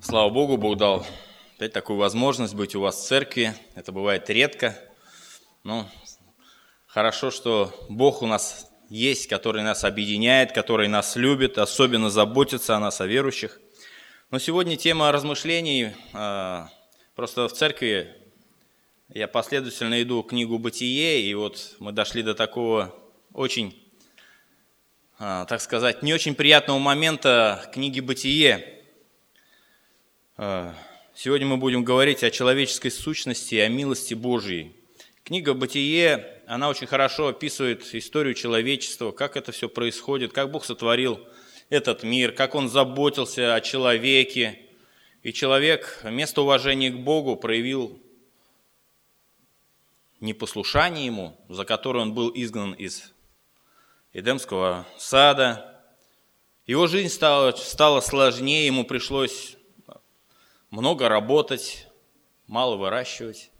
Слава Богу, Бог дал опять такую возможность быть у вас в церкви. Это бывает редко. Но хорошо, что Бог у нас есть, который нас объединяет, который нас любит, особенно заботится о нас, о верующих. Но сегодня тема размышлений. А, просто в церкви я последовательно иду книгу «Бытие», и вот мы дошли до такого очень, а, так сказать, не очень приятного момента книги «Бытие». А, сегодня мы будем говорить о человеческой сущности, о милости Божьей. Книга «Бытие», она очень хорошо описывает историю человечества, как это все происходит, как Бог сотворил этот мир, как Он заботился о человеке. И человек вместо уважения к Богу проявил непослушание Ему, за которое он был изгнан из Эдемского сада. Его жизнь стала, стала сложнее, ему пришлось много работать, мало выращивать,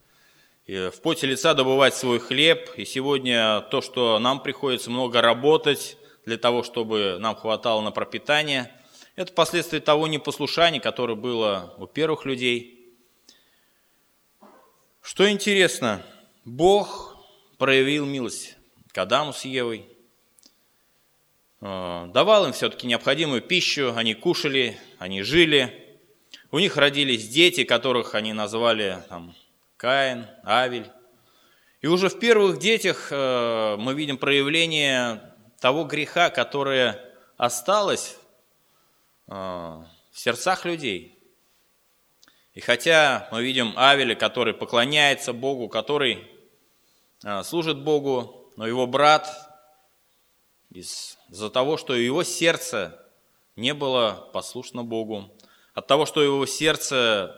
в поте лица добывать свой хлеб. И сегодня то, что нам приходится много работать для того, чтобы нам хватало на пропитание, это последствия того непослушания, которое было у первых людей. Что интересно, Бог проявил милость к Адаму с Евой, э, давал им все-таки необходимую пищу, они кушали, они жили – у них родились дети, которых они назвали там, Каин, Авель. И уже в первых детях э, мы видим проявление того греха, которое осталось э, в сердцах людей. И хотя мы видим Авеля, который поклоняется Богу, который э, служит Богу, но его брат из-за того, что его сердце не было послушно Богу, от того, что его сердце,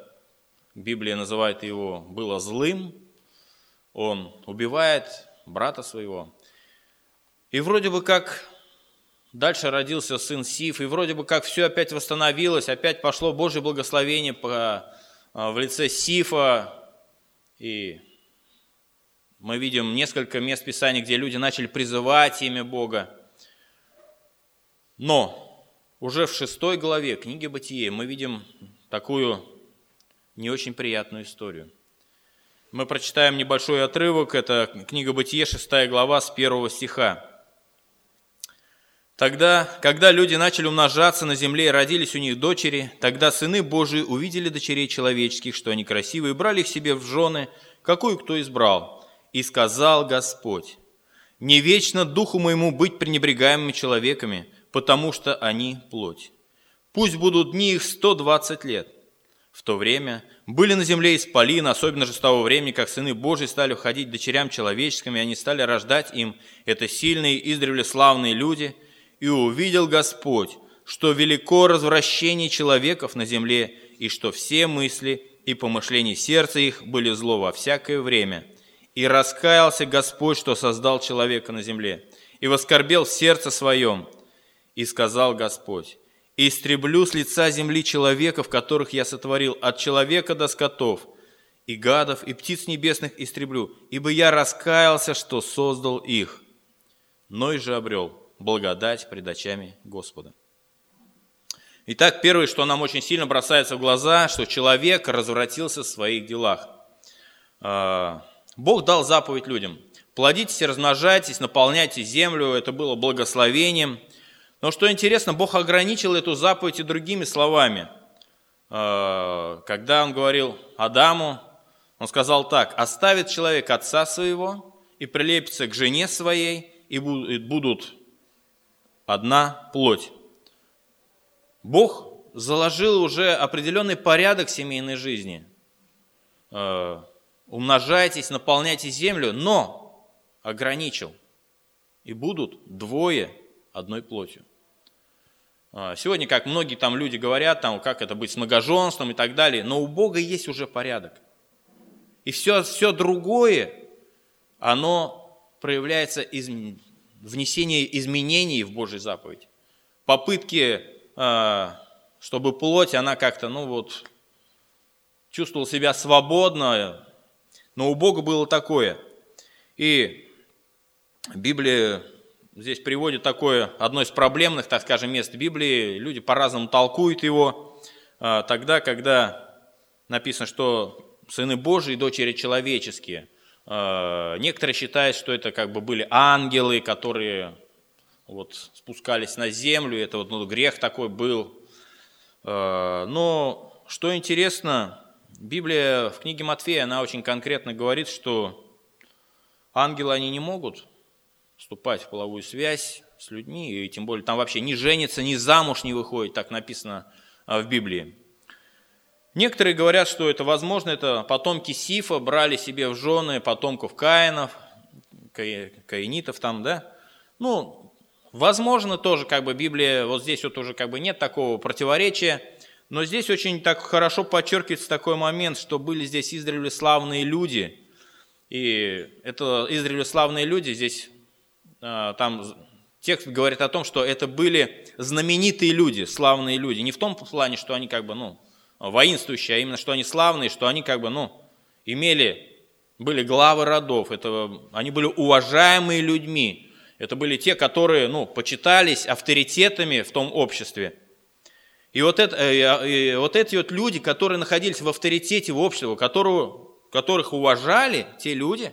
Библия называет его, было злым, он убивает брата своего. И вроде бы как дальше родился сын Сиф, и вроде бы как все опять восстановилось, опять пошло Божье благословение по, а, в лице Сифа, и мы видим несколько мест Писания, где люди начали призывать имя Бога. Но уже в шестой главе книги Бытие мы видим такую не очень приятную историю. Мы прочитаем небольшой отрывок, это книга Бытие, шестая глава, с первого стиха. Тогда, когда люди начали умножаться на земле и родились у них дочери, тогда сыны Божии увидели дочерей человеческих, что они красивые, брали их себе в жены, какую кто избрал. И сказал Господь, «Не вечно духу моему быть пренебрегаемыми человеками, потому что они плоть. Пусть будут дни их 120 лет. В то время были на земле исполины, особенно же с того времени, как сыны Божьи стали входить дочерям человеческими, и они стали рождать им, это сильные, издревле славные люди, и увидел Господь, что велико развращение человеков на земле, и что все мысли и помышления сердца их были зло во всякое время. И раскаялся Господь, что создал человека на земле, и воскорбел сердце своем, и сказал Господь, «Истреблю с лица земли человеков, которых я сотворил, от человека до скотов, и гадов, и птиц небесных истреблю, ибо я раскаялся, что создал их». Ной же обрел благодать пред очами Господа. Итак, первое, что нам очень сильно бросается в глаза, что человек развратился в своих делах. А, Бог дал заповедь людям. Плодитесь, размножайтесь, наполняйте землю. Это было благословением – но что интересно, Бог ограничил эту заповедь и другими словами. А, когда он говорил Адаму, он сказал так, «Оставит человек отца своего и прилепится к жене своей, и будут одна плоть». Бог заложил уже определенный порядок семейной жизни. А, умножайтесь, наполняйте землю, но ограничил. И будут двое одной плотью. А, сегодня, как многие там люди говорят, там, как это быть с многоженством и так далее, но у Бога есть уже порядок. И все, все другое, оно проявляется из внесения изменений в Божий заповедь. Попытки, а, чтобы плоть, она как-то, ну вот, чувствовала себя свободно, но у Бога было такое. И Библия здесь приводит такое, одно из проблемных, так скажем, мест Библии. Люди по-разному толкуют его. а, тогда, когда написано, что сыны Божии и дочери человеческие. А, некоторые считают, что это как бы были ангелы, которые вот спускались на землю, это вот ну, грех такой был. А, но что интересно, Библия в книге Матфея, она очень конкретно говорит, что ангелы, они не могут вступать в половую связь с людьми, и тем более там вообще не женится, ни замуж не выходит, так написано а, в Библии. Некоторые говорят, что это возможно, это потомки Сифа брали себе в жены потомков Каинов, Каинитов там, да? Ну, возможно тоже, как бы Библия, вот здесь вот уже как бы нет такого противоречия, но здесь очень так хорошо подчеркивается такой момент, что были здесь издревле славные люди, и это издревле славные люди, здесь там текст говорит о том, что это были знаменитые люди, славные люди, не в том плане, что они как бы, ну, воинствующие, а именно, что они славные, что они как бы, ну, имели, были главы родов, это, они были уважаемые людьми, это были те, которые, ну, почитались авторитетами в том обществе. И вот, это, э, и вот эти вот люди, которые находились в авторитете в обществе, которого, которых уважали те люди,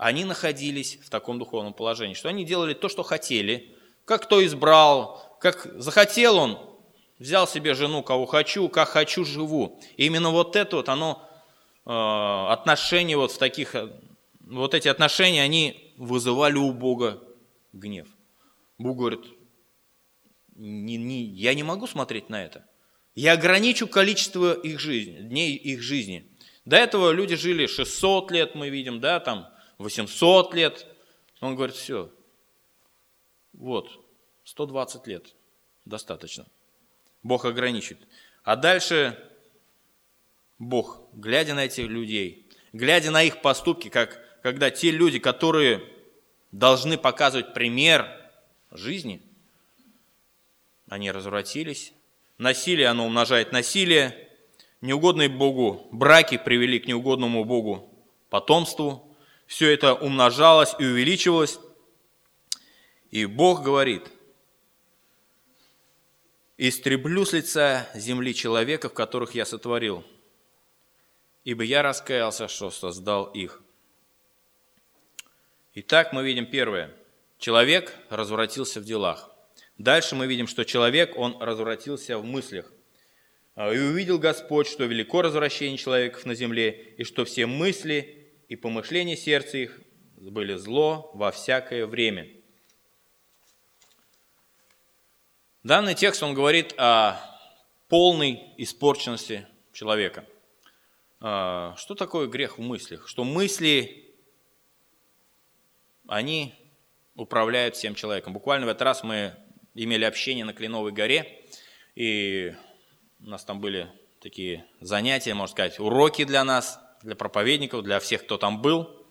они находились в таком духовном положении, что они делали то, что хотели, как кто избрал, как захотел он, Взял себе жену, кого хочу, как хочу, живу. И именно вот это вот, оно, э, отношения вот в таких, вот эти отношения, они вызывали у Бога гнев. Бог говорит, не, не, я не могу смотреть на это. Я ограничу количество их жизни, дней их жизни. До этого люди жили 600 лет, мы видим, да, там 800 лет. Он говорит, все, вот, 120 лет, достаточно. Бог ограничит. А дальше Бог, глядя на этих людей, глядя на их поступки, как когда те люди, которые должны показывать пример жизни, они развратились. Насилие, оно умножает насилие. Неугодные Богу браки привели к неугодному Богу потомству. Все это умножалось и увеличивалось. И Бог говорит – истреблю с лица земли человека, в которых я сотворил, ибо я раскаялся, что создал их. Итак, мы видим первое. Человек развратился в делах. Дальше мы видим, что человек, он развратился в мыслях. «А, «И увидел Господь, что велико развращение человеков на земле, и что все мысли и помышления сердца их были зло во всякое время». Данный текст, он говорит о полной испорченности человека. А, что такое грех в мыслях? Что мысли, они управляют всем человеком. Буквально в этот раз мы имели общение на Кленовой горе, и у нас там были такие занятия, можно сказать, уроки для нас, для проповедников, для всех, кто там был.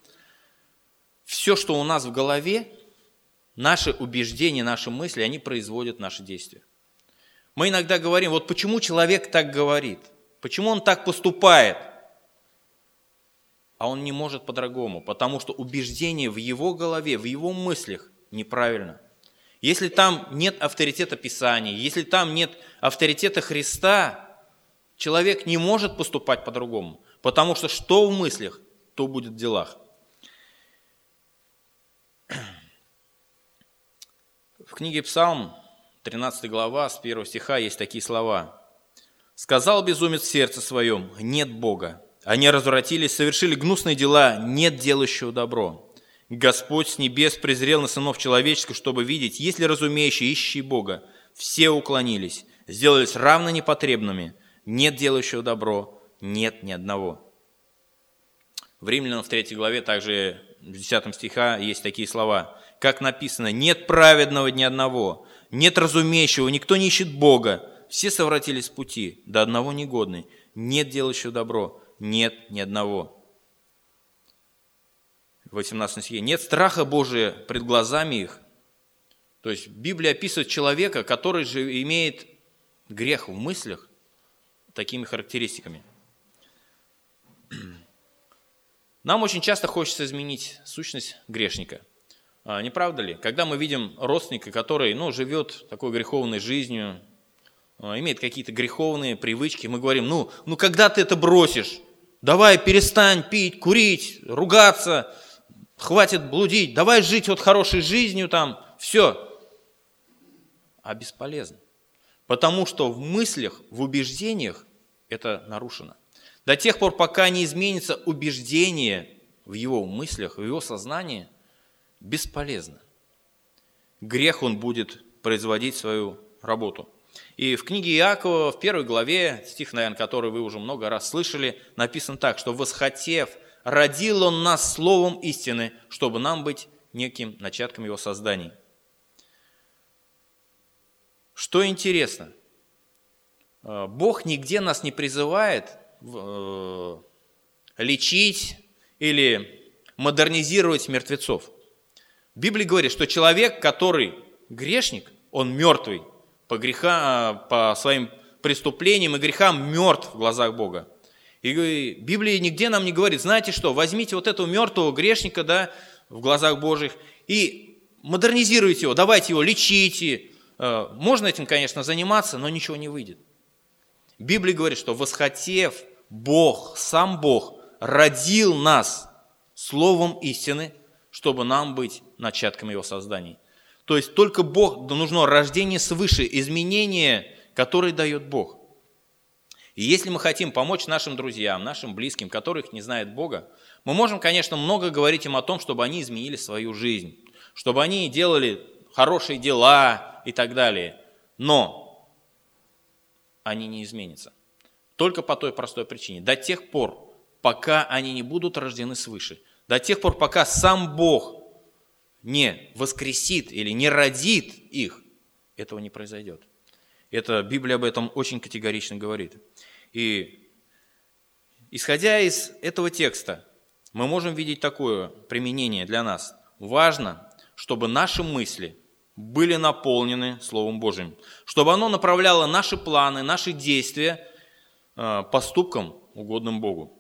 Все, что у нас в голове, Наши убеждения, наши мысли, они производят наши действия. Мы иногда говорим, вот почему человек так говорит, почему он так поступает, а он не может по-другому, потому что убеждение в его голове, в его мыслях неправильно. Если там нет авторитета Писания, если там нет авторитета Христа, человек не может поступать по-другому, потому что что в мыслях, то будет в делах. В книге Псалм, 13 глава, с 1 стиха есть такие слова. «Сказал безумец в сердце своем, нет Бога. Они развратились, совершили гнусные дела, нет делающего добро. Господь с небес презрел на сынов человеческих, чтобы видеть, есть ли разумеющие, ищущие Бога. Все уклонились, сделались равно непотребными. Нет делающего добро, нет ни одного». В Римлянам в 3 главе также в 10 стиха есть такие слова – как написано, нет праведного ни одного, нет разумеющего, никто не ищет Бога, все совратились с пути, до одного негодный, нет делающего добро, нет ни одного. В 18 стихе, нет страха Божия пред глазами их. То есть Библия описывает человека, который же имеет грех в мыслях, такими характеристиками. Нам очень часто хочется изменить сущность грешника. Не правда ли? Когда мы видим родственника, который ну, живет такой греховной жизнью, э, имеет какие-то греховные привычки, мы говорим, ну, ну когда ты это бросишь? Давай перестань пить, курить, ругаться, хватит блудить, давай жить вот хорошей жизнью там, все. А бесполезно. Потому что в мыслях, в убеждениях это нарушено. До тех пор, пока не изменится убеждение в его мыслях, в его сознании, бесполезно. Грех он будет производить свою работу. И в книге Иакова, в первой главе, стих, наверное, который вы уже много раз слышали, написан так, что «восхотев, родил он нас словом истины, чтобы нам быть неким начатком его созданий». Что интересно, э, Бог нигде нас не призывает э, лечить или модернизировать мертвецов. В Библии говорит, что человек, который грешник, он мертвый по, греха, по своим преступлениям и грехам мертв в глазах Бога. И Библия нигде нам не говорит, знаете что, возьмите вот этого мертвого грешника да, в глазах Божьих и модернизируйте его, давайте его лечите. Э, можно этим, конечно, заниматься, но ничего не выйдет. Библия говорит, что восхотев Бог, сам Бог, родил нас словом истины, чтобы нам быть начатком его создания. То есть только Бог, нужно рождение свыше, изменение, которое дает Бог. И если мы хотим помочь нашим друзьям, нашим близким, которых не знают Бога, мы можем, конечно, много говорить им о том, чтобы они изменили свою жизнь, чтобы они делали хорошие дела и так далее. Но они не изменятся. Только по той простой причине. До тех пор, пока они не будут рождены свыше. До тех пор, пока сам Бог не воскресит или не родит их, этого не произойдет. Это Библия об этом очень категорично говорит. И исходя из этого текста, мы можем видеть такое применение для нас. Важно, чтобы наши мысли были наполнены Словом Божьим, чтобы оно направляло наши планы, наши действия э, поступкам, угодным Богу.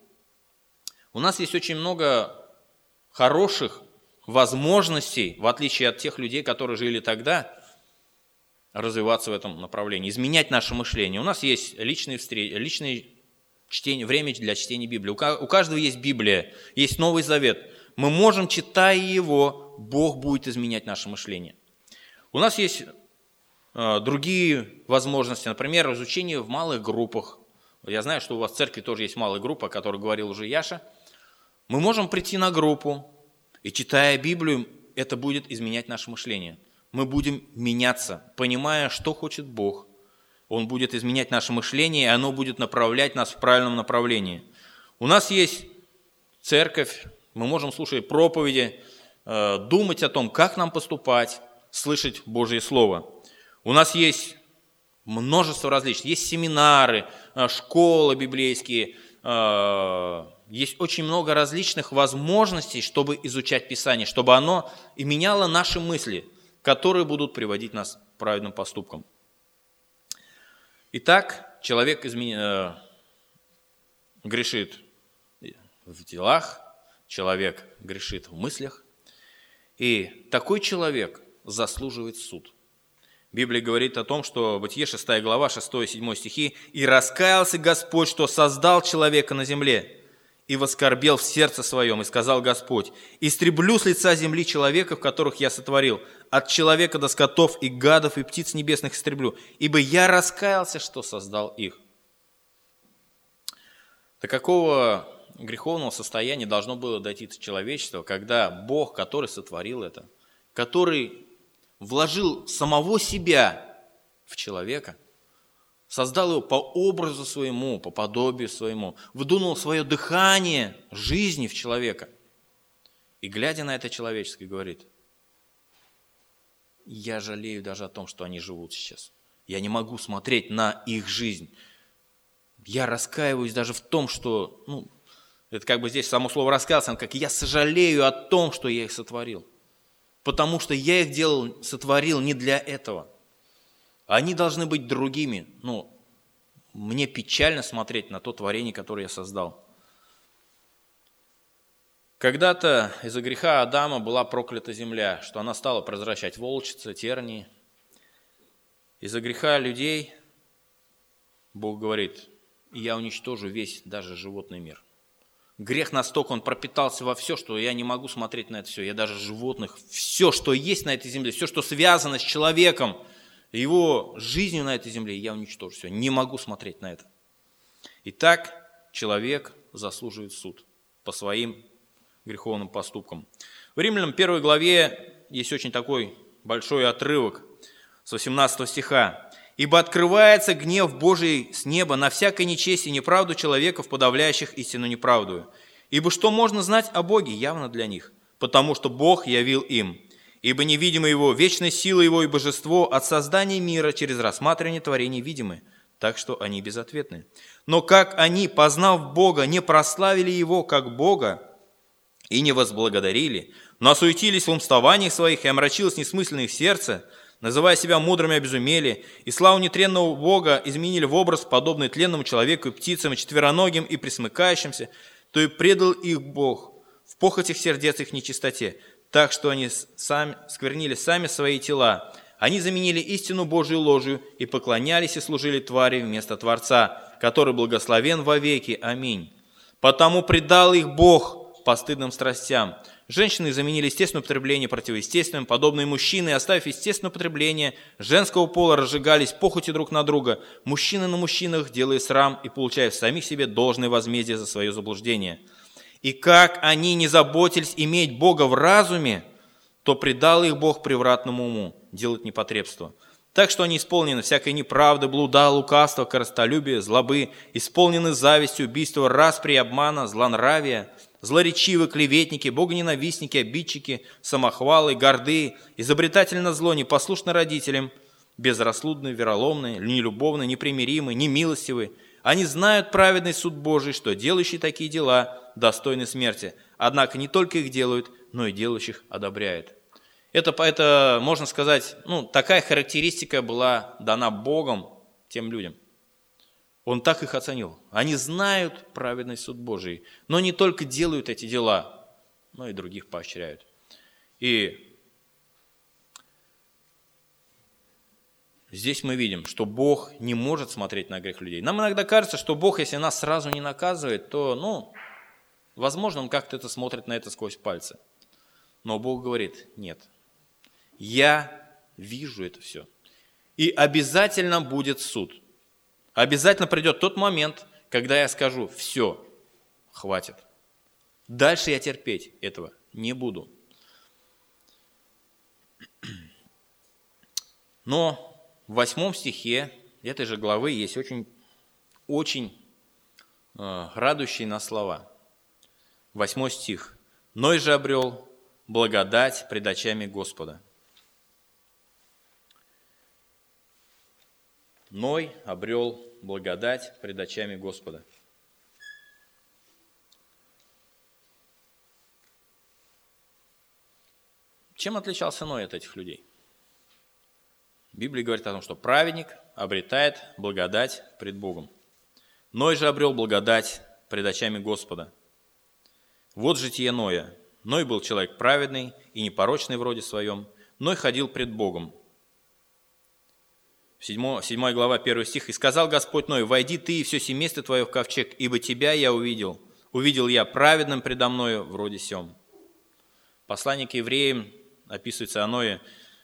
У нас есть очень много хороших возможностей, в отличие от тех людей, которые жили тогда, развиваться в этом направлении, изменять наше мышление. У нас есть личные встречи, личные чтения, время для чтения Библии. У каждого есть Библия, есть Новый Завет. Мы можем, читая его, Бог будет изменять наше мышление. У нас есть э, другие возможности, например, изучение в малых группах. Я знаю, что у вас в церкви тоже есть малая группа, о которой говорил уже Яша. Мы можем прийти на группу, и читая Библию, это будет изменять наше мышление. Мы будем меняться, понимая, что хочет Бог. Он будет изменять наше мышление, и оно будет направлять нас в правильном направлении. У нас есть церковь, мы можем слушать проповеди, э, думать о том, как нам поступать, слышать Божье Слово. У нас есть множество различных, есть семинары, э, школы библейские, э, есть очень много различных возможностей, чтобы изучать Писание, чтобы оно и меняло наши мысли, которые будут приводить нас к праведным поступкам. Итак, человек измен... Э, грешит в делах, человек грешит в мыслях, и такой человек заслуживает суд. Библия говорит о том, что Бытие 6 глава, 6-7 стихи, «И раскаялся Господь, что создал человека на земле, и воскорбел в сердце своем, и сказал Господь, «Истреблю с лица земли человеков, которых я сотворил, от человека до скотов и гадов и птиц небесных истреблю, ибо я раскаялся, что создал их». До какого греховного состояния должно было дойти человечество, когда Бог, который сотворил это, который вложил самого себя в человека – создал его по образу своему, по подобию своему, вдунул свое дыхание жизни в человека. И глядя на это человеческое, говорит, я жалею даже о том, что они живут сейчас. Я не могу смотреть на их жизнь. Я раскаиваюсь даже в том, что, ну, это как бы здесь само слово раскаялся, как я сожалею о том, что я их сотворил. Потому что я их делал, сотворил не для этого – они должны быть другими. Ну, мне печально смотреть на то творение, которое я создал. Когда-то из-за греха Адама была проклята земля, что она стала превращать волчицы, тернии. Из-за греха людей Бог говорит, я уничтожу весь даже животный мир. Грех настолько, он пропитался во все, что я не могу смотреть на это все. Я даже животных, все, что есть на этой земле, все, что связано с человеком, его жизнью на этой земле, я уничтожу все. Не могу смотреть на это. Итак, человек заслуживает суд по своим греховным поступкам. В Римлянам 1 главе есть очень такой большой отрывок с 18 стиха. «Ибо открывается гнев Божий с неба на всякое нечестие и неправду человеков, подавляющих истину неправдую. Ибо что можно знать о Боге явно для них? Потому что Бог явил им. Ибо невидимо Его, вечная сила Его и божество от создания мира через рассматривание творений видимы, так что они безответны. Но как они, познав Бога, не прославили Его как Бога и не возблагодарили, но осуетились в умствованиях своих и омрачилось несмысленное их сердце – называя себя мудрыми, обезумели, и славу нетренного Бога изменили в образ, подобный тленному человеку и птицам, и четвероногим, и присмыкающимся, то и предал их Бог в похотях сердец их нечистоте, так что они сами, сквернили сами свои тела. Они заменили истину Божию ложью и поклонялись и служили твари вместо Творца, который благословен вовеки. Аминь. Потому предал их Бог постыдным страстям, Женщины заменили естественное употребление противоестественным, подобные мужчины, оставив естественное употребление, женского пола разжигались похоти друг на друга, мужчины на мужчинах, делая срам и получая в самих себе должное возмездие за свое заблуждение. И как они не заботились иметь Бога в разуме, то предал их Бог превратному уму делать непотребство. Так что они исполнены всякой неправды, блуда, лукавства, коростолюбия, злобы, исполнены завистью, убийства, распри, обмана, злонравия – злоречивы, клеветники, богоненавистники, обидчики, самохвалы, горды, изобретательно зло, непослушны родителям, безрассудны, вероломны, нелюбовны, непримиримы, немилостивы. Они знают праведный суд Божий, что делающие такие дела достойны смерти. Однако не только их делают, но и делающих одобряют. Это, это можно сказать, ну, такая характеристика была дана Богом тем людям – он так их оценил. Они знают праведный суд Божий, но не только делают эти дела, но и других поощряют. И здесь мы видим, что Бог не может смотреть на грех людей. Нам иногда кажется, что Бог, если нас сразу не наказывает, то, ну, возможно, Он как-то это смотрит на это сквозь пальцы. Но Бог говорит, нет, я вижу это все. И обязательно будет суд – Обязательно придет тот момент, когда я скажу, все, хватит. Дальше я терпеть этого не буду. Но в восьмом стихе этой же главы есть очень, очень э, радующие нас слова. Восьмой стих. «Ной же обрел благодать пред очами Господа». Ной обрел благодать пред очами Господа. Чем отличался Ной от этих людей? Библия говорит о том, что праведник обретает благодать пред Богом. Ной же обрел благодать пред очами Господа. Вот житие Ноя. Ной был человек праведный и непорочный в роде своем. Ной ходил пред Богом. 7, 7 глава, 1 стих. «И сказал Господь Ной, войди ты и все семейство твое в ковчег, ибо тебя я увидел. Увидел я праведным предо мною вроде сем». Послание к евреям описывается о Ное,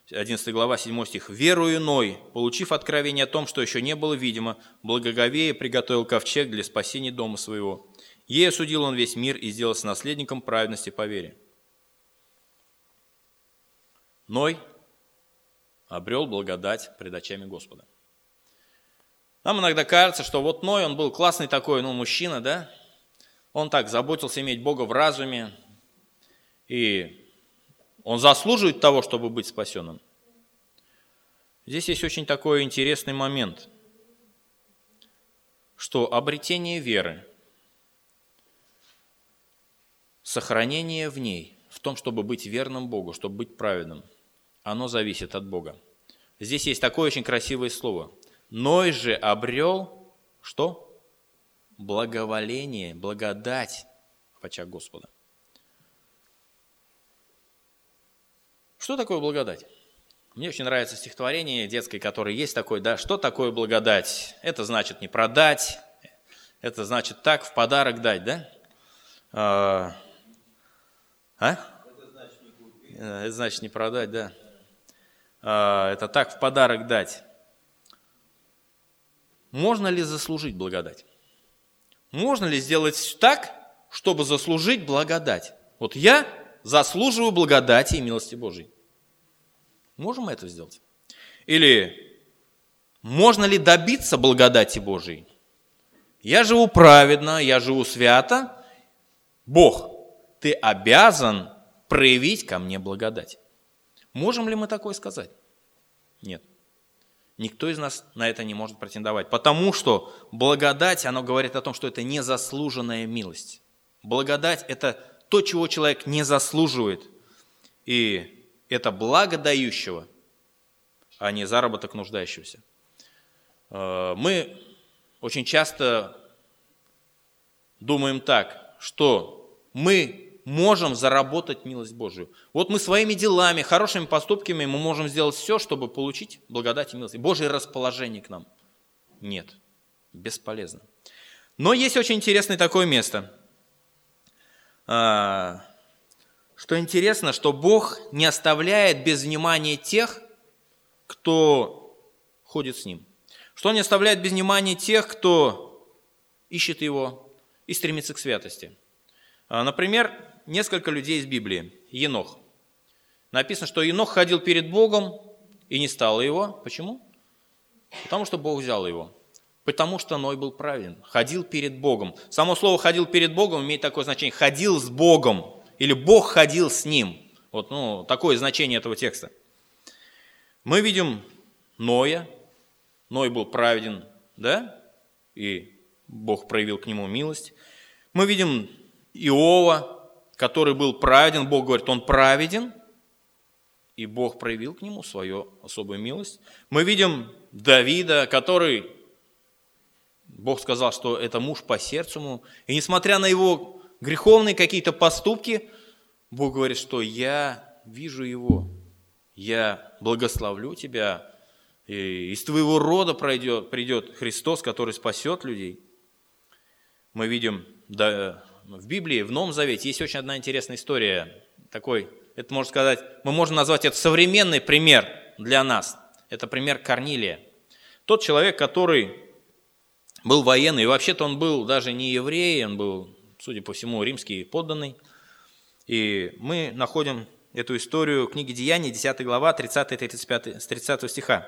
11 глава, 7 стих. «Верую Ной, получив откровение о том, что еще не было видимо, благоговея приготовил ковчег для спасения дома своего. Ей осудил он весь мир и сделался наследником праведности по вере». Ной обрел благодать пред очами Господа. Нам иногда кажется, что вот Ной, он был классный такой, ну, мужчина, да? Он так заботился иметь Бога в разуме, и он заслуживает того, чтобы быть спасенным. Здесь есть очень такой интересный момент, что обретение веры, сохранение в ней, в том, чтобы быть верным Богу, чтобы быть праведным – оно зависит от Бога. Здесь есть такое очень красивое слово. Ной же обрел что? Благоволение, благодать в очах Господа. Что такое благодать? Мне очень нравится стихотворение детское, которое есть такое, да, что такое благодать? Это значит не продать, это значит так, в подарок дать, да? А? а? Это, значит не э, это значит не продать, да. А, это так, в подарок дать. Можно ли заслужить благодать? Можно ли сделать так, чтобы заслужить благодать? Вот я заслуживаю благодати и милости Божьей. Можем мы это сделать? Или можно ли добиться благодати Божией? Я живу праведно, я живу свято. Бог, ты обязан проявить ко мне благодать. Можем ли мы такое сказать? Нет. Никто из нас на это не может претендовать, потому что благодать, оно говорит о том, что это незаслуженная милость. Благодать – это то, чего человек не заслуживает. И это благо дающего, а не заработок нуждающегося. Э, мы очень часто думаем так, что мы можем заработать милость Божию. Вот мы своими делами, хорошими поступками мы можем сделать все, чтобы получить благодать и милость. Божье расположение к нам. Нет, бесполезно. Но есть очень интересное такое место э, – что интересно, что Бог не оставляет без внимания тех, кто ходит с Ним. Что Он не оставляет без внимания тех, кто ищет Его и стремится к святости. А, например, несколько людей из Библии. Енох. Написано, что Енох ходил перед Богом и не стало его. Почему? Потому что Бог взял его. Потому что Ной был праведен. Ходил перед Богом. Само слово «ходил перед Богом» имеет такое значение. Ходил с Богом или Бог ходил с ним. Вот ну, такое значение этого текста. Мы видим Ноя. Ной был праведен, да? И Бог проявил к нему милость. Мы видим Иова, который был праведен. Бог говорит, он праведен. И Бог проявил к нему свою особую милость. Мы видим Давида, который Бог сказал, что это муж по сердцу ему. И несмотря на его греховные какие-то поступки, Бог говорит, что я вижу его, я благословлю тебя, и из твоего рода пройдет, придет Христос, который спасет людей. Мы видим в Библии, в Новом Завете, есть очень одна интересная история, такой, это можно сказать, мы можем назвать это современный пример для нас. Это пример Корнилия. Тот человек, который был военный, вообще-то он был даже не еврей, он был судя по всему, римский подданный. И мы находим эту историю в книге Деяний, 10 глава, 30-35, с 30 стиха.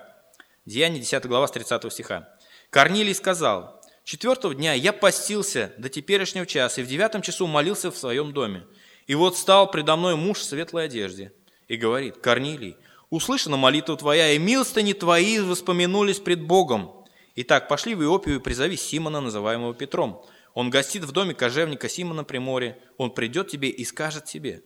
Деяния, 10 глава, с 30 стиха. Корнилий сказал, «Четвертого дня я постился до теперешнего часа, и в девятом часу молился в своем доме. И вот стал предо мной муж в светлой одежде и говорит, Корнилий, услышана молитва твоя, и милостыни твои воспомянулись пред Богом. Итак, пошли в Иопию и призови Симона, называемого Петром, он гостит в доме кожевника Симона при море. Он придет тебе и скажет тебе.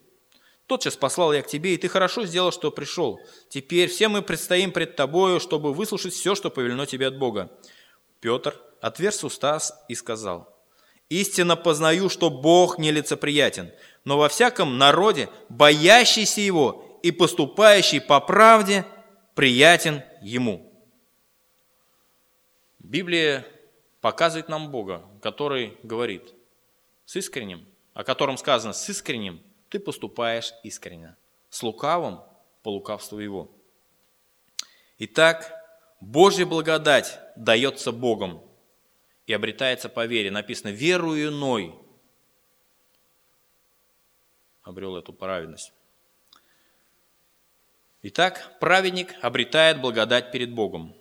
Тотчас послал я к тебе, и ты хорошо сделал, что пришел. Теперь все мы предстоим пред тобою, чтобы выслушать все, что повелено тебе от Бога. Петр отверз уста и сказал, «Истинно познаю, что Бог нелицеприятен, но во всяком народе, боящийся Его и поступающий по правде, приятен Ему». Библия показывает нам Бога, который говорит с искренним, о котором сказано с искренним, ты поступаешь искренне, с лукавым по лукавству его. Итак, Божья благодать дается Богом и обретается по вере. Написано, верую иной обрел эту праведность. Итак, праведник обретает благодать перед Богом.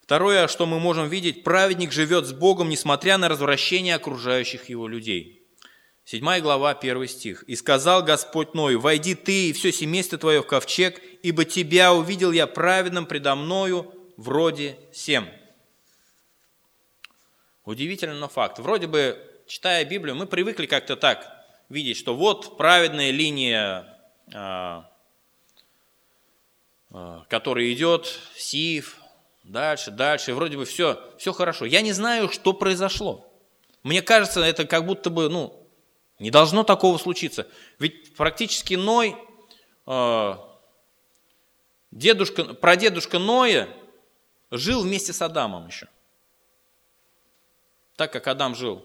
Второе, что мы можем видеть, праведник живет с Богом, несмотря на развращение окружающих его людей. Седьмая глава, первый стих. «И сказал Господь Ною, войди ты и все семейство твое в ковчег, ибо тебя увидел я праведным предо мною вроде всем». Удивительный но факт. Вроде бы, читая Библию, мы привыкли как-то так видеть, что вот праведная линия, а, а, которая идет, Сив, дальше, дальше, вроде бы все, все хорошо. Я не знаю, что произошло. Мне кажется, это как будто бы, ну, не должно такого случиться. Ведь практически Ной э, дедушка, прадедушка Ноя жил вместе с Адамом еще. Так как Адам жил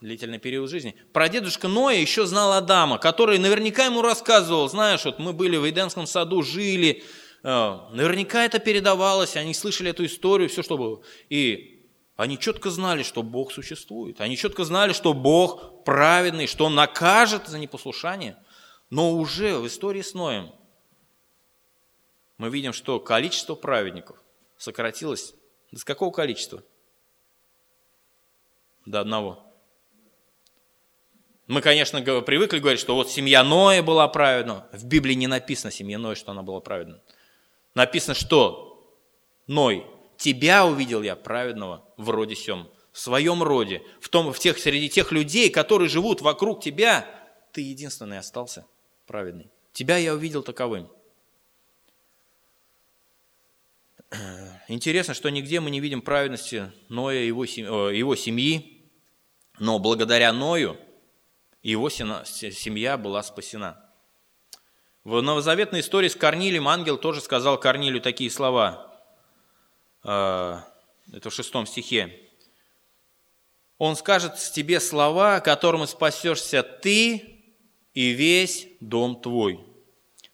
длительный период жизни. Прадедушка Ноя еще знал Адама, который наверняка ему рассказывал, знаешь, вот мы были в Эдемском саду, жили, э, наверняка это передавалось, они слышали эту историю, все что было. И они четко знали, что Бог существует. Они четко знали, что Бог праведный, что Он накажет за непослушание. Но уже в истории с Ноем мы видим, что количество праведников сократилось. До какого количества? До одного. Мы, конечно, привыкли говорить, что вот семья Ноя была праведна. В Библии не написано семья Ноя, что она была праведна. Написано, что Ной, тебя увидел я праведного в роде сем, в своем роде, в том, в тех, среди тех людей, которые живут вокруг тебя, ты единственный остался праведный. Тебя я увидел таковым. Интересно, что нигде мы не видим праведности Ноя его, его семьи, но благодаря Ною его семья была спасена. В новозаветной истории с Корнилием ангел тоже сказал Корнилию такие слова. А, это в шестом стихе. Он скажет тебе слова, которым спасешься ты и весь дом твой.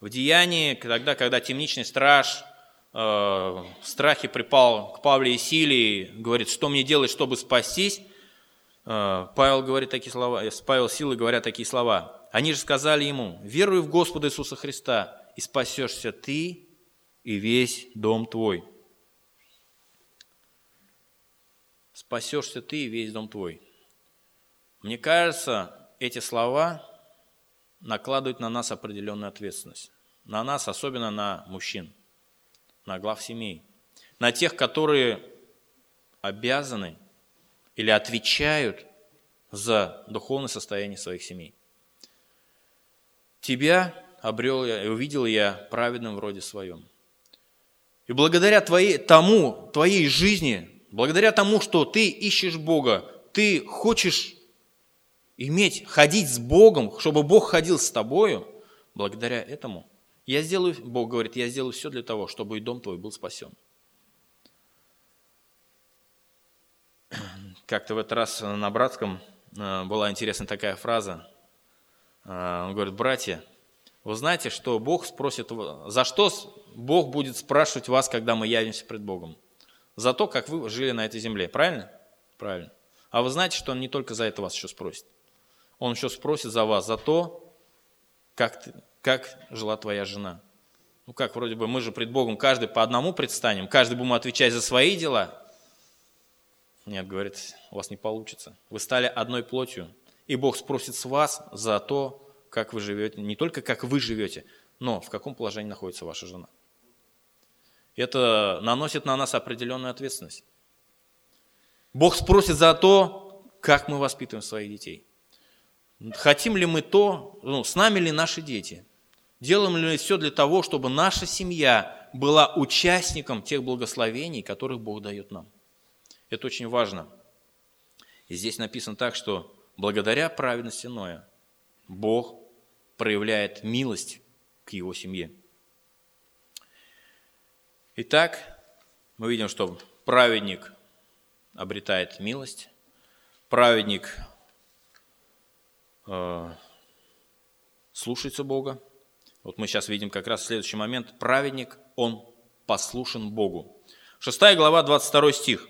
В деянии, тогда, когда темничный страж э, в страхе припал к Павле и Силии, говорит, что мне делать, чтобы спастись, Э, Павел говорит такие слова, э, Павел силы говорят такие слова. Они же сказали ему, веруй в Господа Иисуса Христа, и спасешься ты и весь дом твой. Спасешься ты и весь дом твой. Мне кажется, эти слова накладывают на нас определенную ответственность. На нас, особенно на мужчин, на глав семей. На тех, которые обязаны или отвечают за духовное состояние своих семей. Тебя обрел я и увидел я праведным в роде своем. И благодаря твоей, тому, твоей жизни, благодаря тому, что ты ищешь Бога, ты хочешь иметь, ходить с Богом, чтобы Бог ходил с тобою, благодаря этому, я сделаю, Бог говорит, я сделаю все для того, чтобы и дом твой был спасен. Как-то в этот раз на Братском э, была интересная такая фраза. Э, он говорит, братья, вы знаете, что Бог спросит, за что Бог будет спрашивать вас, когда мы явимся пред Богом? За то, как вы жили на этой земле, правильно? Правильно. А вы знаете, что Он не только за это вас еще спросит. Он еще спросит за вас, за то, как, ты, как жила твоя жена. Ну как, вроде бы мы же пред Богом каждый по одному предстанем, каждый будем отвечать за свои дела, нет, говорит, у вас не получится. Вы стали одной плотью. И Бог спросит с вас за то, как вы живете, не только как вы живете, но в каком положении находится ваша жена. Это наносит на нас определенную ответственность. Бог спросит за то, как мы воспитываем своих детей. Хотим ли мы то, ну, с нами ли наши дети? Делаем ли все для того, чтобы наша семья была участником тех благословений, которых Бог дает нам? Это очень важно. И здесь написано так, что благодаря праведности Ноя Бог проявляет милость к его семье. Итак, мы видим, что праведник обретает милость, праведник э, слушается Бога. Вот мы сейчас видим как раз следующий момент. Праведник, он послушен Богу. Шестая глава, 22 стих.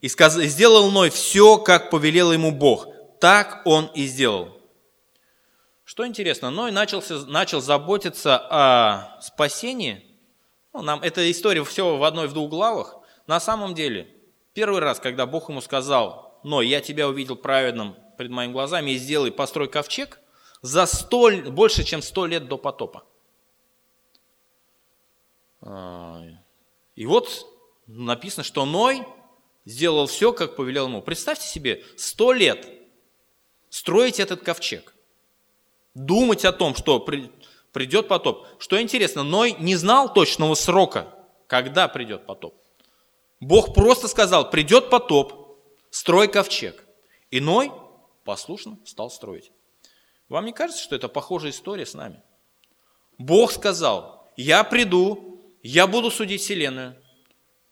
И сделал Ной все, как повелел ему Бог. Так он и сделал. Что интересно, Ной начался, начал заботиться о спасении. Ну, нам, эта история все в одной, в двух главах. На самом деле, первый раз, когда Бог ему сказал, Ной, я тебя увидел праведным пред моими глазами, и сделай, построй ковчег, за сто, больше, чем сто лет до потопа. А, и вот написано, что Ной сделал все, как повелел ему. Представьте себе, сто лет строить этот ковчег, думать о том, что придет потоп. Что интересно, Ной не знал точного срока, когда придет потоп. Бог просто сказал, придет потоп, строй ковчег. И Ной послушно стал строить. Вам не кажется, что это похожая история с нами? Бог сказал, я приду, я буду судить вселенную,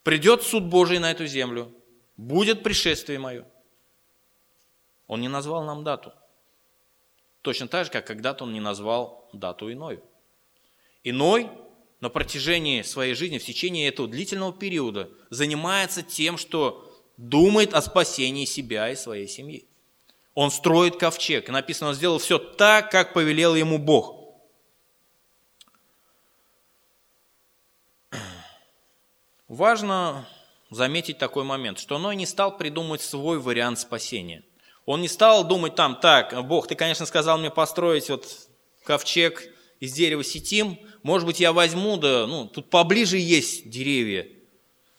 придет суд Божий на эту землю, будет пришествие мое. Он не назвал нам дату. Точно так же, как когда-то он не назвал дату иною. Иной на протяжении своей жизни, в течение этого длительного периода, занимается тем, что думает о спасении себя и своей семьи. Он строит ковчег. И написано, он сделал все так, как повелел ему Бог. Важно заметить такой момент, что Ной не стал придумывать свой вариант спасения. Он не стал думать там, так, Бог, ты, конечно, сказал мне построить вот ковчег из дерева сетим, может быть, я возьму, да, ну, тут поближе есть деревья,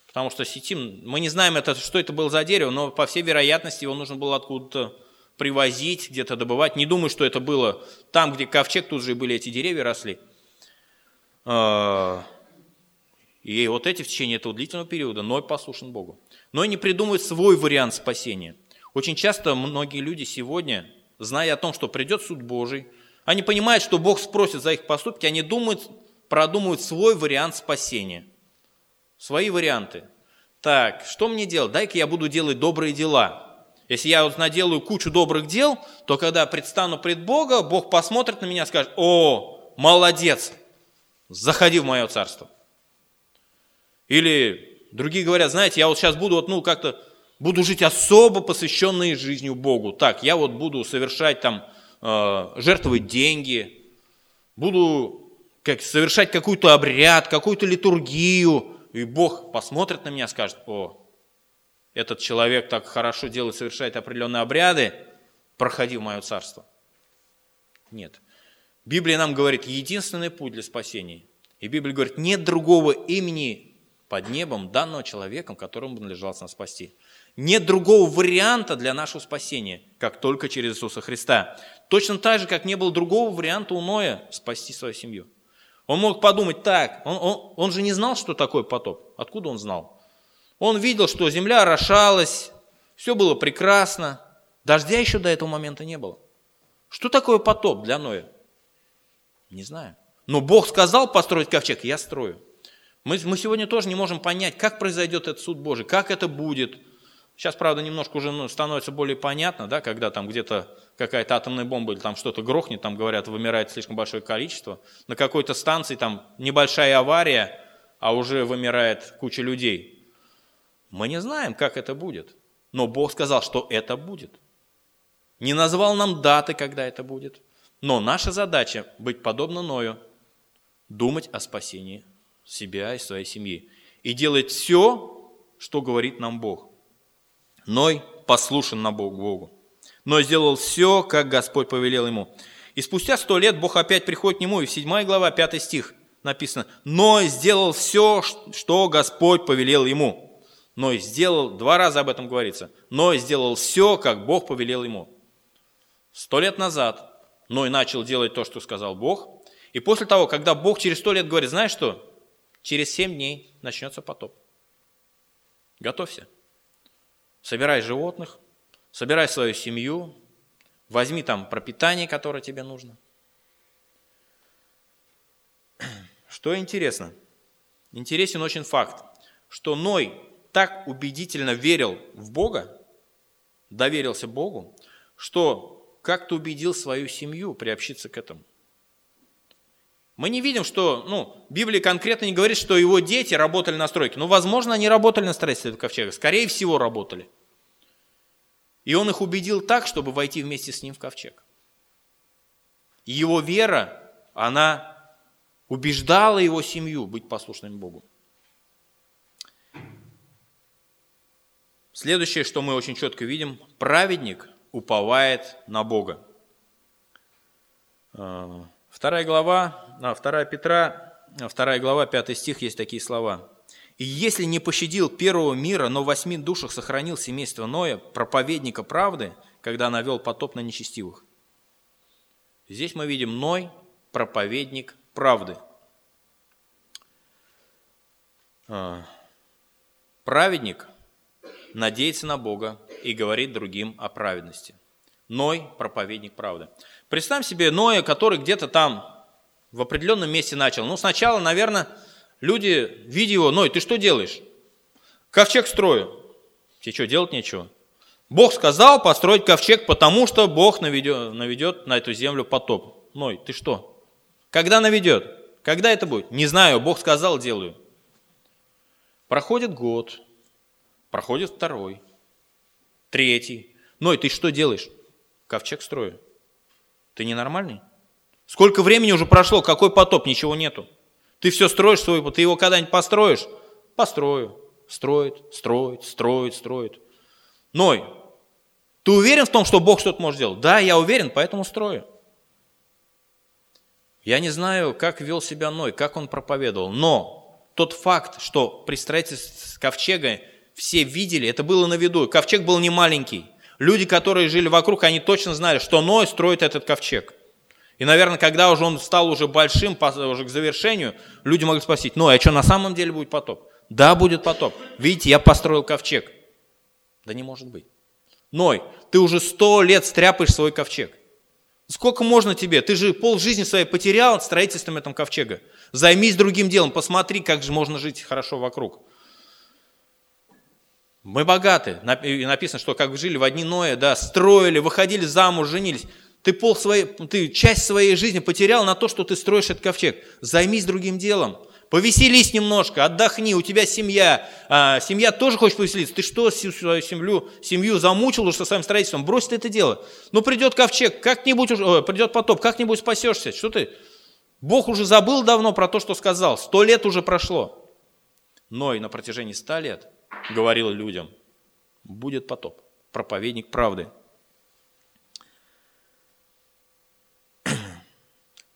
потому что сетим, мы не знаем, это, что это было за дерево, но, по всей вероятности, его нужно было откуда-то привозить, где-то добывать. Не думаю, что это было там, где ковчег, тут же были эти деревья росли. И вот эти в течение этого длительного периода Ной послушен Богу. Ной не придумывает свой вариант спасения. Очень часто многие люди сегодня, зная о том, что придет суд Божий, они понимают, что Бог спросит за их поступки, они думают, продумывают свой вариант спасения. Свои варианты. Так, что мне делать? Дай-ка я буду делать добрые дела. Если я вот наделаю кучу добрых дел, то когда предстану пред Бога, Бог посмотрит на меня и скажет, о, молодец, заходи в мое царство. Или другие говорят, знаете, я вот сейчас буду вот, ну, как-то, буду жить особо посвященной жизнью Богу. Так, я вот буду совершать там Э, жертвовать деньги, буду как, совершать какой-то обряд, какую-то литургию, и Бог посмотрит на меня скажет, о, этот человек так хорошо делает, совершает определенные обряды, проходи в мое царство. Нет. Библия нам говорит, единственный путь для спасения. И Библия говорит, нет другого имени под небом, данного человеком, которому надлежалось нас спасти. Нет другого варианта для нашего спасения, как только через Иисуса Христа. Точно так же, как не было другого варианта у Ноя спасти свою семью. Он мог подумать так, он, он, он же не знал, что такое потоп. Откуда он знал? Он видел, что земля орошалась, все было прекрасно. Дождя еще до этого момента не было. Что такое потоп для Ноя? Не знаю. Но Бог сказал построить ковчег, я строю. Мы, мы сегодня тоже не можем понять, как произойдет этот суд Божий, как это будет – Сейчас, правда, немножко уже ну, становится более понятно, да, когда там где-то какая-то атомная бомба или там что-то грохнет, там говорят, вымирает слишком большое количество. На какой-то станции там небольшая авария, а уже вымирает куча людей. Мы не знаем, как это будет. Но Бог сказал, что это будет. Не назвал нам даты, когда это будет. Но наша задача быть подобно Ною, думать о спасении себя и своей семьи. И делать все, что говорит нам Бог. Ной послушен на Бог Богу. Ной сделал все, как Господь повелел ему. И спустя сто лет Бог опять приходит к нему, и в 7 глава, 5 стих написано, Ной сделал все, что Господь повелел ему. Ной сделал, два раза об этом говорится, Ной сделал все, как Бог повелел ему. Сто лет назад Ной начал делать то, что сказал Бог, и после того, когда Бог через сто лет говорит, знаешь что, через семь дней начнется потоп. Готовься. Собирай животных, собирай свою семью, возьми там пропитание, которое тебе нужно. Что интересно? Интересен очень факт, что Ной так убедительно верил в Бога, доверился Богу, что как-то убедил свою семью приобщиться к этому. Мы не видим, что, ну, Библия конкретно не говорит, что его дети работали на стройке. Ну, возможно, они работали на строительстве ковчега. Скорее всего, работали. И он их убедил так, чтобы войти вместе с ним в ковчег. его вера, она убеждала его семью быть послушными Богу. Следующее, что мы очень четко видим, праведник уповает на Бога. Вторая глава, а, вторая Петра, а, вторая глава, пятый стих, есть такие слова. И если не пощадил первого мира, но в восьми душах сохранил семейство Ноя, проповедника правды, когда навел потоп на нечестивых. Здесь мы видим Ной, проповедник правды. А, праведник надеется на Бога и говорит другим о праведности. Ной – проповедник правды. Представь себе Ноя, который где-то там в определенном месте начал. Ну, сначала, наверное, Люди, видя его, Ной, ты что делаешь? Ковчег строю. Тебе что, делать нечего? Бог сказал построить ковчег, потому что Бог наведет, наведет на эту землю потоп. Ной, ты что? Когда наведет? Когда это будет? Не знаю, Бог сказал, делаю. Проходит год, проходит второй, третий. Ной, ты что делаешь? Ковчег строю. Ты ненормальный? Сколько времени уже прошло, какой потоп, ничего нету. Ты все строишь свой, ты его когда-нибудь построишь? Построю. Строит, строит, строит, строит. Ной, ты уверен в том, что Бог что-то может сделать? Да, я уверен, поэтому строю. Я не знаю, как вел себя Ной, как он проповедовал, но тот факт, что при строительстве ковчега все видели, это было на виду. Ковчег был не маленький. Люди, которые жили вокруг, они точно знали, что Ной строит этот ковчег. И, наверное, когда уже он стал уже большим, уже к завершению, люди могли спросить, ну, а что, на самом деле будет потоп? Да, будет потоп. Видите, я построил ковчег. Да не может быть. Ной, ты уже сто лет стряпаешь свой ковчег. Сколько можно тебе? Ты же пол жизни своей потерял строительством этого ковчега. Займись другим делом, посмотри, как же можно жить хорошо вокруг. Мы богаты. И написано, что как жили в одни Ноя, да, строили, выходили замуж, женились. Ты, пол своей, ты часть своей жизни потерял на то, что ты строишь этот ковчег. Займись другим делом. Повеселись немножко, отдохни, у тебя семья. А, семья тоже хочет повеселиться. Ты что, свою семью, семью замучил уже со своим строительством? Брось ты это дело. Ну, придет ковчег, как-нибудь, уже, придет потоп, как-нибудь спасешься. Что ты? Бог уже забыл давно про то, что сказал. Сто лет уже прошло. Но и на протяжении ста лет говорил людям, будет потоп. Проповедник правды.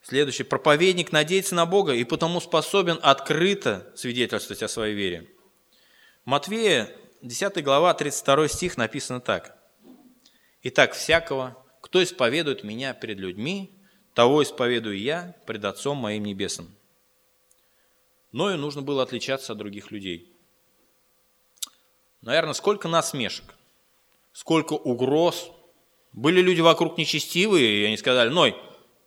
Следующий. Проповедник надеется на Бога и потому способен открыто свидетельствовать о своей вере. Матвея, 10 глава, 32 стих написано так. «Итак, всякого, кто исповедует меня перед людьми, того исповедую я пред Отцом моим небесным». Ною нужно было отличаться от других людей. Наверное, сколько насмешек, сколько угроз. Были люди вокруг нечестивые, и они сказали, Ной,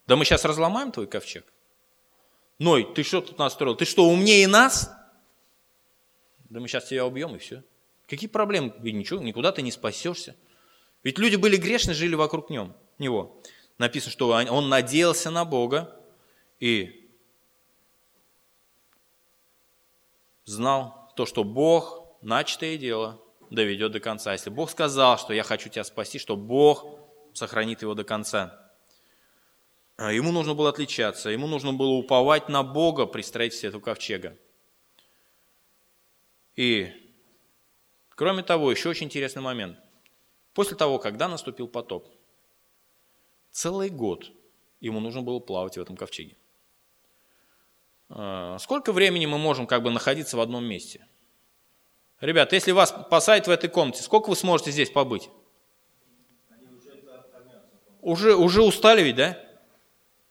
да мы сейчас разломаем твой ковчег. Ной, ты что тут настроил? Ты что, умнее нас? Да мы сейчас тебя убьем и все. Какие проблемы? Ведь ничего, никуда ты не спасешься. Ведь люди были грешны, жили вокруг нем, него. Написано, что он надеялся на Бога и знал то, что Бог начатое дело доведет до конца. Если Бог сказал, что я хочу тебя спасти, что Бог сохранит его до конца. А, ему нужно было отличаться, ему нужно было уповать на Бога при строительстве этого ковчега. И, кроме того, еще очень интересный момент. После того, когда наступил потоп, целый год ему нужно было плавать в этом ковчеге. А, сколько времени мы можем как бы находиться в одном месте? Ребят, если вас посадят в этой комнате, сколько вы сможете здесь побыть? Уже, уже устали ведь, да?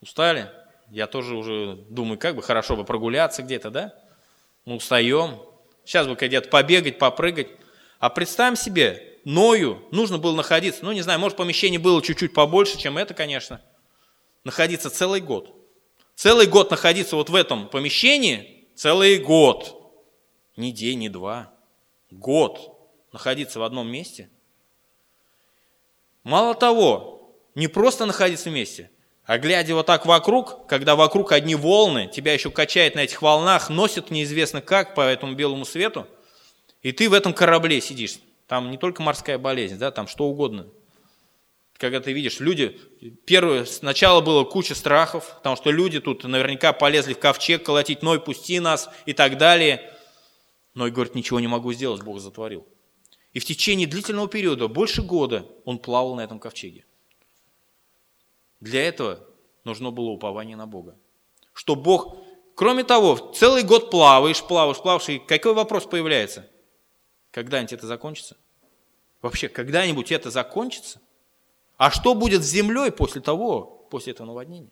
Устали? Я тоже уже думаю, как бы хорошо бы прогуляться где-то, да? Мы устаем. Сейчас бы где-то побегать, попрыгать. А представим себе, Ною нужно было находиться, ну не знаю, может помещение было чуть-чуть побольше, чем это, конечно. Находиться целый год. Целый год находиться вот в этом помещении, целый год. Не день, не два. Год находиться в одном месте. Мало того, не просто находиться вместе, а глядя вот так вокруг, когда вокруг одни волны, тебя еще качает на этих волнах, носит неизвестно как по этому белому свету, и ты в этом корабле сидишь. Там не только морская болезнь, да, там что угодно. Когда ты видишь, люди, первое, сначала было куча страхов, потому что люди тут наверняка полезли в ковчег колотить, Ной, пусти нас и так далее. Ной говорит, ничего не могу сделать, Бог затворил. И в течение длительного периода, больше года, он плавал на этом ковчеге. Для этого нужно было упование на Бога. Что Бог, кроме того, целый год плаваешь, плаваешь, плаваешь, и какой вопрос появляется? Когда-нибудь это закончится? Вообще, когда-нибудь это закончится? А что будет с землей после того, после этого наводнения?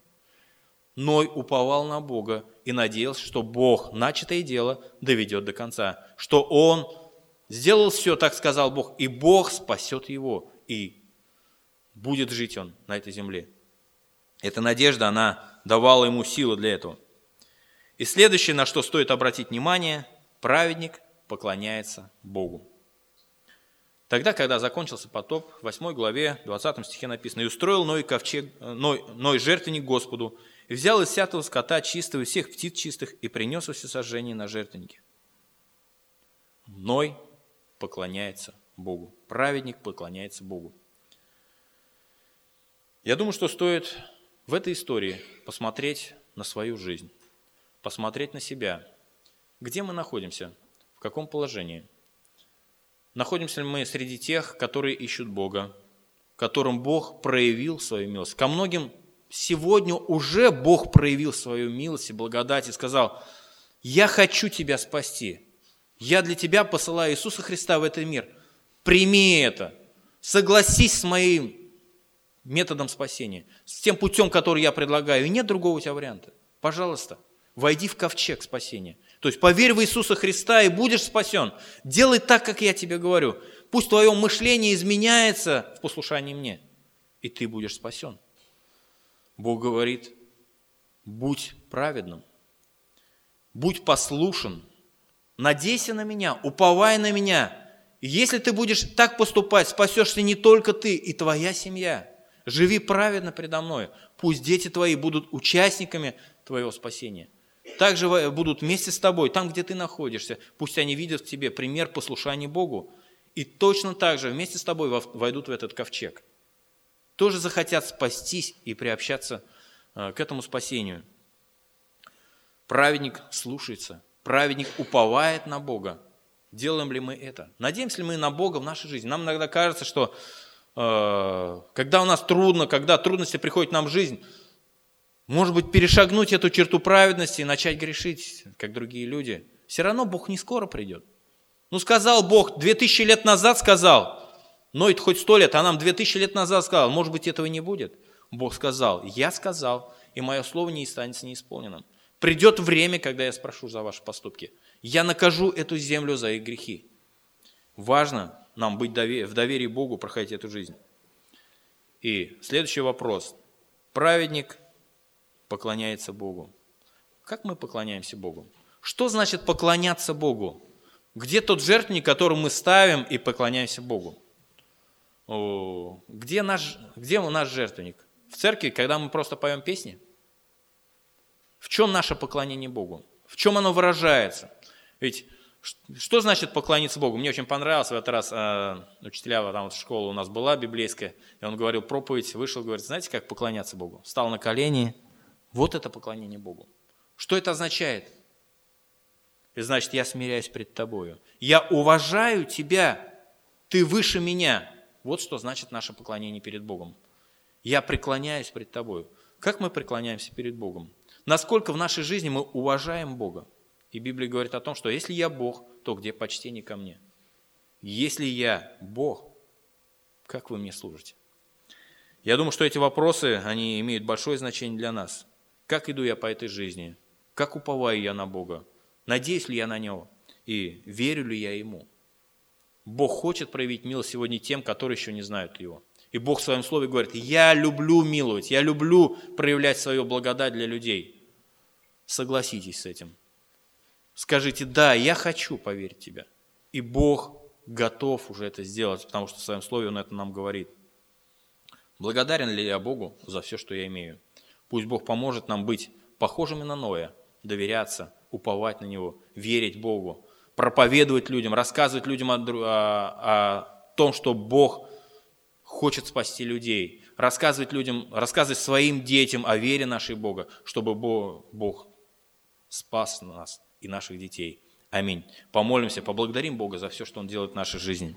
Ной уповал на Бога и надеялся, что Бог начатое дело доведет до конца, что Он сделал все, так сказал Бог, и Бог спасет его, и будет жить он на этой земле. Эта надежда, она давала ему силы для этого. И следующее, на что стоит обратить внимание, праведник поклоняется Богу. Тогда, когда закончился потоп, в 8 главе, 20 стихе написано, «И устроил Ной, ковчег, Ной, Ной жертвенник Господу, и взял из всякого скота чистого, всех птиц чистых, и принес все сожжения на жертвеннике». Ной поклоняется Богу. Праведник поклоняется Богу. Я думаю, что стоит в этой истории посмотреть на свою жизнь, посмотреть на себя. Где мы находимся? В каком положении? Находимся ли мы среди тех, которые ищут Бога, которым Бог проявил свою милость? Ко многим сегодня уже Бог проявил свою милость и благодать и сказал, я хочу тебя спасти. Я для тебя посылаю Иисуса Христа в этот мир. Прими это. Согласись с моим методом спасения, с тем путем, который я предлагаю, и нет другого у тебя варианта. Пожалуйста, войди в ковчег спасения. То есть поверь в Иисуса Христа и будешь спасен. Делай так, как я тебе говорю. Пусть твое мышление изменяется в послушании мне, и ты будешь спасен. Бог говорит, будь праведным, будь послушен, надейся на меня, уповай на меня. И если ты будешь так поступать, спасешься не только ты, и твоя семья – Живи праведно предо мной. Пусть дети твои будут участниками твоего спасения. Также будут вместе с тобой, там, где ты находишься. Пусть они видят в тебе пример послушания Богу. И точно так же вместе с тобой войдут в этот ковчег. Тоже захотят спастись и приобщаться э, к этому спасению. Праведник слушается, праведник уповает на Бога. Делаем ли мы это? Надеемся ли мы на Бога в нашей жизни? Нам иногда кажется, что Э, когда у нас трудно, когда трудности приходят нам в жизнь, может быть, перешагнуть эту черту праведности и начать грешить, как другие люди. Все равно Бог не скоро придет. Ну, сказал Бог, две тысячи лет назад сказал, но это хоть сто лет, а нам две тысячи лет назад сказал, может быть, этого не будет. Бог сказал, я сказал, и мое слово не останется неисполненным. Придет время, когда я спрошу за ваши поступки. Я накажу эту землю за их грехи. Важно нам быть в доверии Богу, проходить эту жизнь. И следующий вопрос. Праведник поклоняется Богу. Как мы поклоняемся Богу? Что значит поклоняться Богу? Где тот жертвенник, который мы ставим и поклоняемся Богу? Где, наш, где у нас жертвенник? В церкви, когда мы просто поем песни? В чем наше поклонение Богу? В чем оно выражается? Ведь что значит поклониться Богу? Мне очень понравилось в этот раз, э, учителя, там вот школа у нас была библейская, и он говорил проповедь, вышел, говорит, знаете, как поклоняться Богу? Встал на колени, вот это поклонение Богу. Что это означает? Это значит, я смиряюсь пред тобою. Я уважаю тебя, ты выше меня. Вот что значит наше поклонение перед Богом. Я преклоняюсь пред тобою. Как мы преклоняемся перед Богом? Насколько в нашей жизни мы уважаем Бога? И Библия говорит о том, что если я Бог, то где почтение ко мне? Если я Бог, как вы мне служите? Я думаю, что эти вопросы, они имеют большое значение для нас. Как иду я по этой жизни? Как уповаю я на Бога? Надеюсь ли я на Него? И верю ли я Ему? Бог хочет проявить милость сегодня тем, которые еще не знают Его. И Бог в Своем Слове говорит, я люблю миловать, я люблю проявлять свою благодать для людей. Согласитесь с этим. Скажите, да, я хочу поверить в Тебя. И Бог готов уже это сделать, потому что в своем слове Он это нам говорит. Благодарен ли я Богу за все, что я имею? Пусть Бог поможет нам быть похожими на Ноя, доверяться, уповать на Него, верить Богу, проповедовать людям, рассказывать людям о, о, о том, что Бог хочет спасти людей, рассказывать людям, рассказывать своим детям о вере нашей Бога, чтобы Бог, Бог спас нас и наших детей. Аминь. Помолимся, поблагодарим Бога за все, что Он делает в нашей жизни.